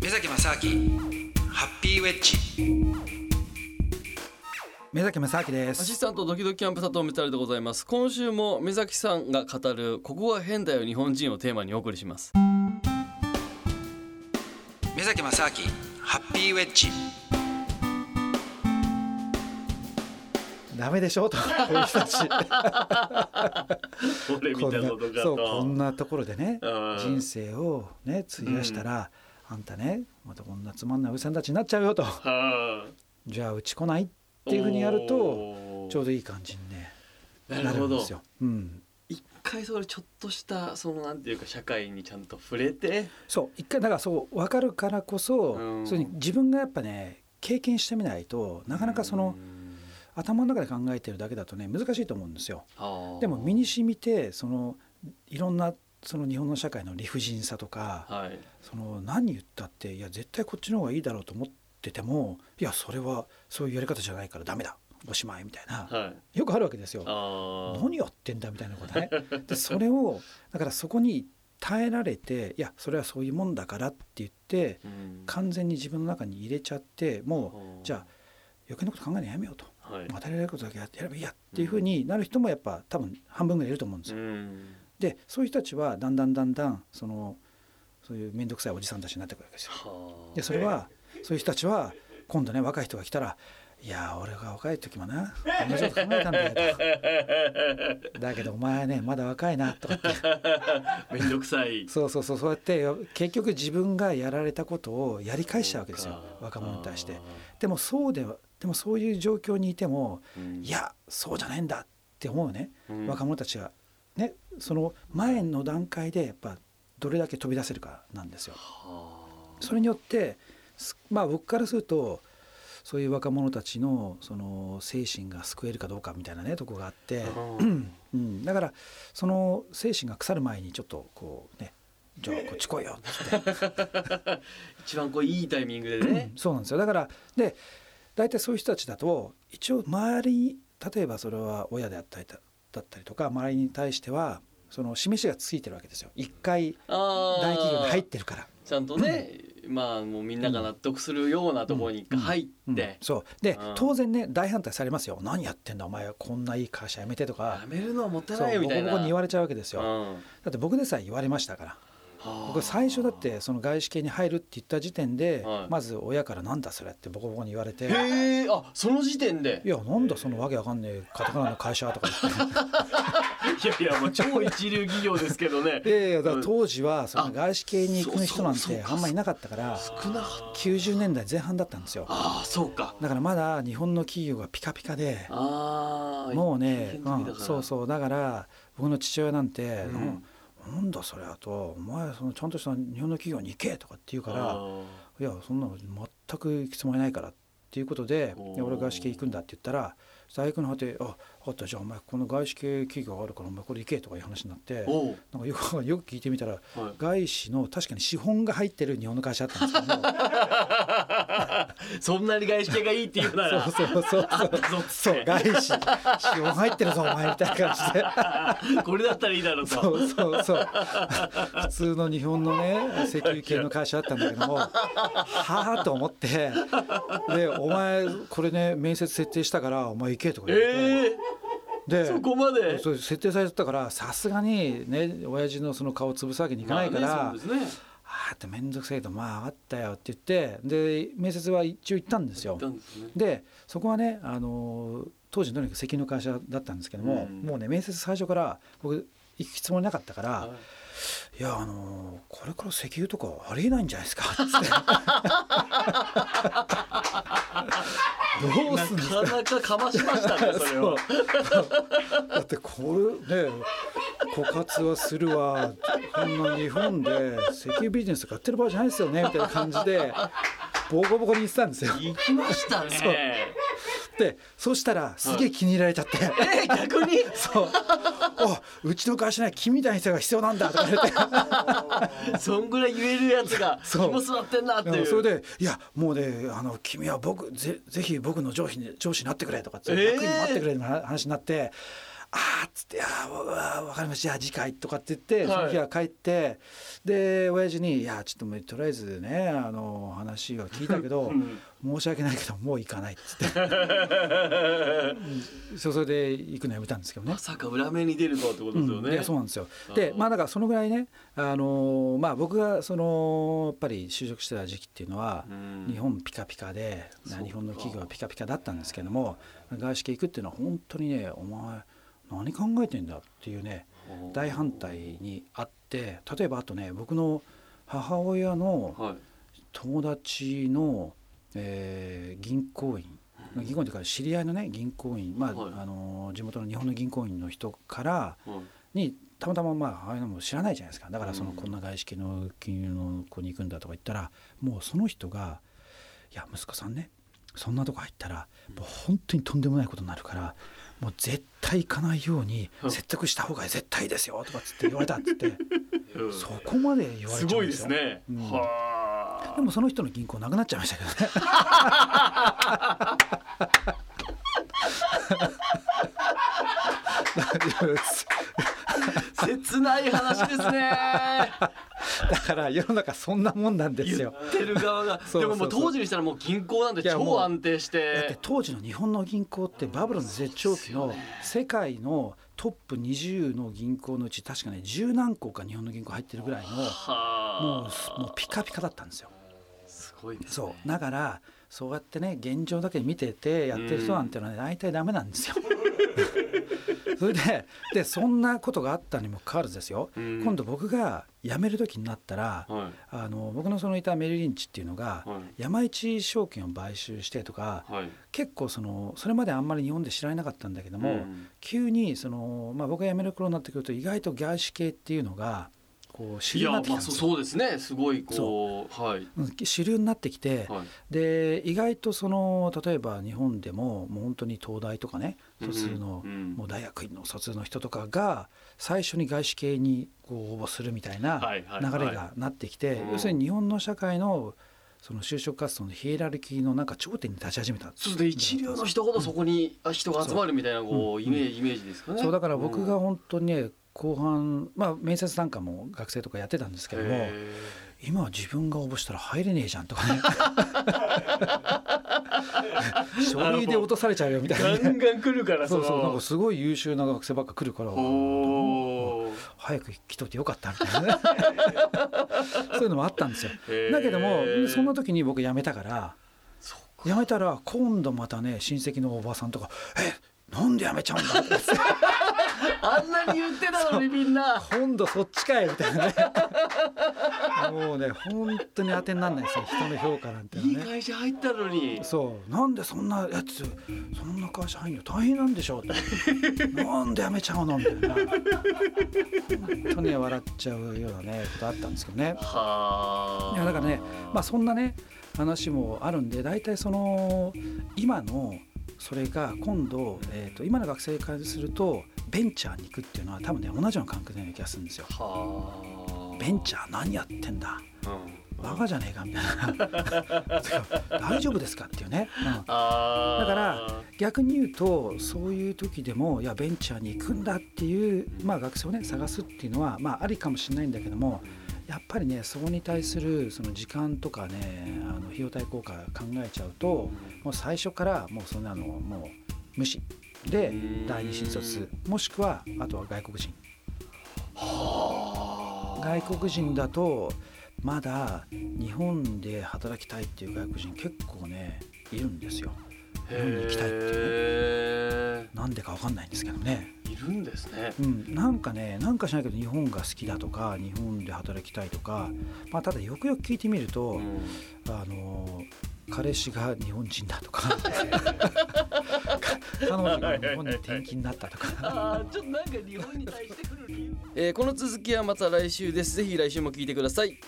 目崎正明ハッピーウェッジ。目崎正明でアシすスタントドキドキキャンプ佐藤メタルでございます。今週も目崎さんが語るここが変だよ日本人をテーマにお送りします。目崎正明ハッピーウェッジダメでしょ？とこういう人たち。俺こんなそうこんなところでねうん。人生をね費やしたら、あんたねまたこんなつまんないおじさんたちになっちゃうよと。はじゃあうち来ないっていうふうにやるとちょうどいい感じにねななるほど。るんですよ。うん、一回それちょっとしたそのなんていうか社会にちゃんと触れて。そう。一回だからそう分かるからこそ、うん。それに自分がやっぱね経験してみないとなかなかその、頭の中で考えてるだけだとね難しいと思うんですよ。でも身に染みてそのいろんなその日本の社会の理不尽さとか、はい。その何言ったっていや絶対こっちの方がいいだろうと思っててもいやそれはそういうやり方じゃないからダメだおしまいみたいなはい。よくあるわけですよ。何やってんだみたいなことね。でそれをだからそこに耐えられていやそれはそういうもんだからって言ってうん。完全に自分の中に入れちゃってもうん。うじゃあ余計なこと考えるのやめようとはい与えられることだけやってやればいいやっていうふうになる人もやっぱ多分半分ぐらいいると思うんですうよ。んでそういう人たちはだんだんだんだんそのそういう面倒くさいおじさんたちになってくるわけですよ。はあでそれはそういう人たちは今度ね若い人が来たら「いや俺が若い時もな同じこと考えたんだよ」と。だけどお前ねまだ若いなとかってめんどくさいそうそうそうそうやって結局自分がやられたことをやり返しちゃうわけですよ若者に対して。でもそうではでもそういう状況にいてもいやそうじゃないんだって思うね。若者たちがねその前の段階でやっぱどれだけ飛び出せるかなんですよ。それによってすまあ僕からするとそういう若者たちのその精神が救えるかどうかみたいなねとこがあって、うん、だからその精神が腐る前にちょっとこうねじゃあこっち来いよって。一番こういいタイミングでね。そうなんですよ。だからで大体そういう人たちだと一応周りに例えばそれは親であったりだだったりとか周りに対してはその示しがついてるわけですよ。一回大企業に入ってるから。ちゃんとね まあもうみんなが納得するようなところに入うん。って。そう。で、うん。当然ね大反対されますよ。何やってんだお前はこんないい会社辞めてとか。やめるのはもったいないよみたいな。ボコボコに言われちゃうわけですよ、うん。だって僕でさえ言われましたから僕最初だってその外資系に入るって言った時点で、はい。まず親から「なんだそれ」ってボコボコに言われて「いへえあその時点で？やなんだそのわけわかんねえカタカナの会社」とか言って。いやいやもう超一流企業ですけどね。いやいやだから当時はそあの外資系に行く人なんてあんまりいなかったから少なかった90年代前半だったんですよ。ああそうか。だからまだ日本の企業がピカピカでああもうね、うんそうそう。だから僕の父親なんて、うん。うんなんだそれあとお前そのちゃんとした日本の企業に行けとかって言うからあいやそんなの全く行くつもりないからっていうことで俺外資系行くんだって言ったら大学の果て「あ分かったじゃあお前この外資系企業があるからお前これ行け」とかいう話になってなんかよく よく聞いてみたらはい。外資の確かに資本が入ってる日本の会社だったんですけどもそんなに外資系がいいって言うなら そうそうそうそう。って。外資。資本入ってるぞお前みたいな感じで。これだったらいいだろうと。そうそうそう。普通の日本のね石油系の会社だったんだけどもはあと思って。で「お前これね面接設定したからお前行け」とか言われて、ええでそこまで？そう設定されてたからさすがにね親父のその顔を潰すわけにいかないから、まあああって面倒くさいけどまあ分かったよって言ってで面接は一応行ったんですよ。ですね。でそこはねあの当時とにかく石油の会社だったんですけども、うん。もうね面接最初から僕行くつもりなかったから、はい。いやあのこれから石油とかありえないんじゃないですか」つってどうすんですか？なかなかかましましたねそれを。だってこれね枯渇はするわ。こんな日本で石油ビジネスとかやってる場合じゃないですよねみたいな感じでボコボコに言ってたんですよ。行きましたねでそうしたらすげえ気に入られちゃって。え逆に？そう。あ、うちの会社には君みたいな人が必要なんだとか言われて。そんぐらい言えるやつがそう肝座ってんなっていうそれで「いやもうねあの君は僕ぜぜひ僕の上司に上司になってくれ」とかって、えー楽に待ってくれる話になって。あーっつって「あーわわわかりました。じゃあ次回」とかって言って、はい。その日は帰ってで親父に「いやちょっともうとりあえずねあの話は聞いたけどうん。申し訳ないけどもう行かない」っつって。それで行くのやめたんですけどね。ま。さか裏目に出るとはってことですようん、ね。いやそうなんですよ。でまあだからそのぐらいね、あのーまあ、僕がそのやっぱり就職してた時期っていうのは、うん。日本ピカピカで日本の企業はピカピカだったんですけども外資系行くっていうのは本当にねお前何考えてんだっていうね大反対にあって例えばあとね僕の母親のはい。友達の、えー銀行員銀行員というか知り合いのね銀行員、まあはい。あのー地元の日本の銀行員の人からはい。にたまたままあああいうのも知らないじゃないですか。だからそのうんこんな外資系の金融の子に行くんだとか言ったらもうその人が「いや息子さんねそんなとこ入ったらもう本当にとんでもないことになるからもう絶対行かないように説得した方が絶対いいですよ」とかっつって言われたっつってうんそこまで言われすごいちゃうんでよ。ですすね。うんはあ。でもその人の銀行なくなっちゃいましたけどね。切ない話ですね。だから世の中そんなもんなんです言よ。ってる側が。でももう当時にしたらもう銀行なんて超安定しだってて。当時の日本の銀行ってバブルの絶頂期の世界のトップ20の銀行のうち確かね十何個か日本の銀行入ってるぐらいのもはうもうピカピカだったんですよ。すごいですね。そうだからそうやってね現状だけ見ててやってる人なんてのはね大体ダメなんですよ。それででそんなことがあったにもかかわらずですよ、うん。今度僕が辞める時になったら、はい。あの僕のそのいたメリリンチっていうのが、はい。山一証券を買収してとか、はい。結構そのそれまであんまり日本で知られなかったんだけども、うん。急にその、まあ、僕が辞める頃になってくると意外と外資系っていうのがこう主流になってきそうすね。すごいこう。はい。うん主流になってきて、はい。で意外とその例えば日本でももう本当に東大とかね卒の、もう大学院の卒の人とかが最初に外資系にこう応募するみたいな流れがなってきて、うん。要するに日本の社会のその就職活動のヒエラルキーのなんか頂点に立ち始めたそうで。一流の人ほどそこにあ人が集まるみたいなこうイメージイメージですかね。そうだから僕がうん。本当にね後半まあ面接なんかも学生とかやってたんですけどもへ今は自分が応募したら入れねえじゃんとかね 書類で落とされちゃうよみたいな。ーガンねガン来るからそうそうなんのかすごい優秀な学生ばっか来るから。早く来といてよかったみたいなね。そういうのもあったんですよ。だけどもそんな時に僕辞めたから辞めたら今度またね親戚のおばさんとか「えなんで辞めちゃうんだ?」ってあんなに言ってたのにみんな。今度そっちかいみたいなね。もうね本当に当てにならないですよ。人の評価なんてのいい会社入ったのに。そう。なんでそんなやつそんな会社入るの？大変なんでしょうって。なんで辞めちゃうの？みたいな。本当に笑っちゃうようなねことあったんですけどね。はあ。いやだからねまあそんなね話もあるんで大体その今のそれが今度、えー、と今の学生からするとベンチャーに行くっていうのは多分ね同じような感覚のような気がするんですよ。はあ。ベンチャー何やってんだ？うん。バカじゃねえかみたいな 大丈夫ですかっていうね、うん。だから逆に言うとそういう時でもいやベンチャーに行くんだっていう、まあ、学生をね探すっていうのは、まあ、ありかもしれないんだけどもやっぱりねそこに対するその時間とかねあの費用対効果考えちゃうともう最初からもうそんなのもう無視でうん第二新卒もしくはあとは外国人。はあ。外国人だとまだ日本で働きたいっていう外国人結構ねいるんですよ。日本に行きたいっていうね。へなんでかわかんないんですけどね。え。いるんですね。うん、なんかねなんかしないけど日本が好きだとか日本で働きたいとか、まあ、ただよくよく聞いてみると、うん。あの彼氏が日本人だとか 彼女が日本に転勤になったとか。あーちょっとなんか日本に対してくる理由、えーこの続きはまた来週です。ぜひ来週も聞いてください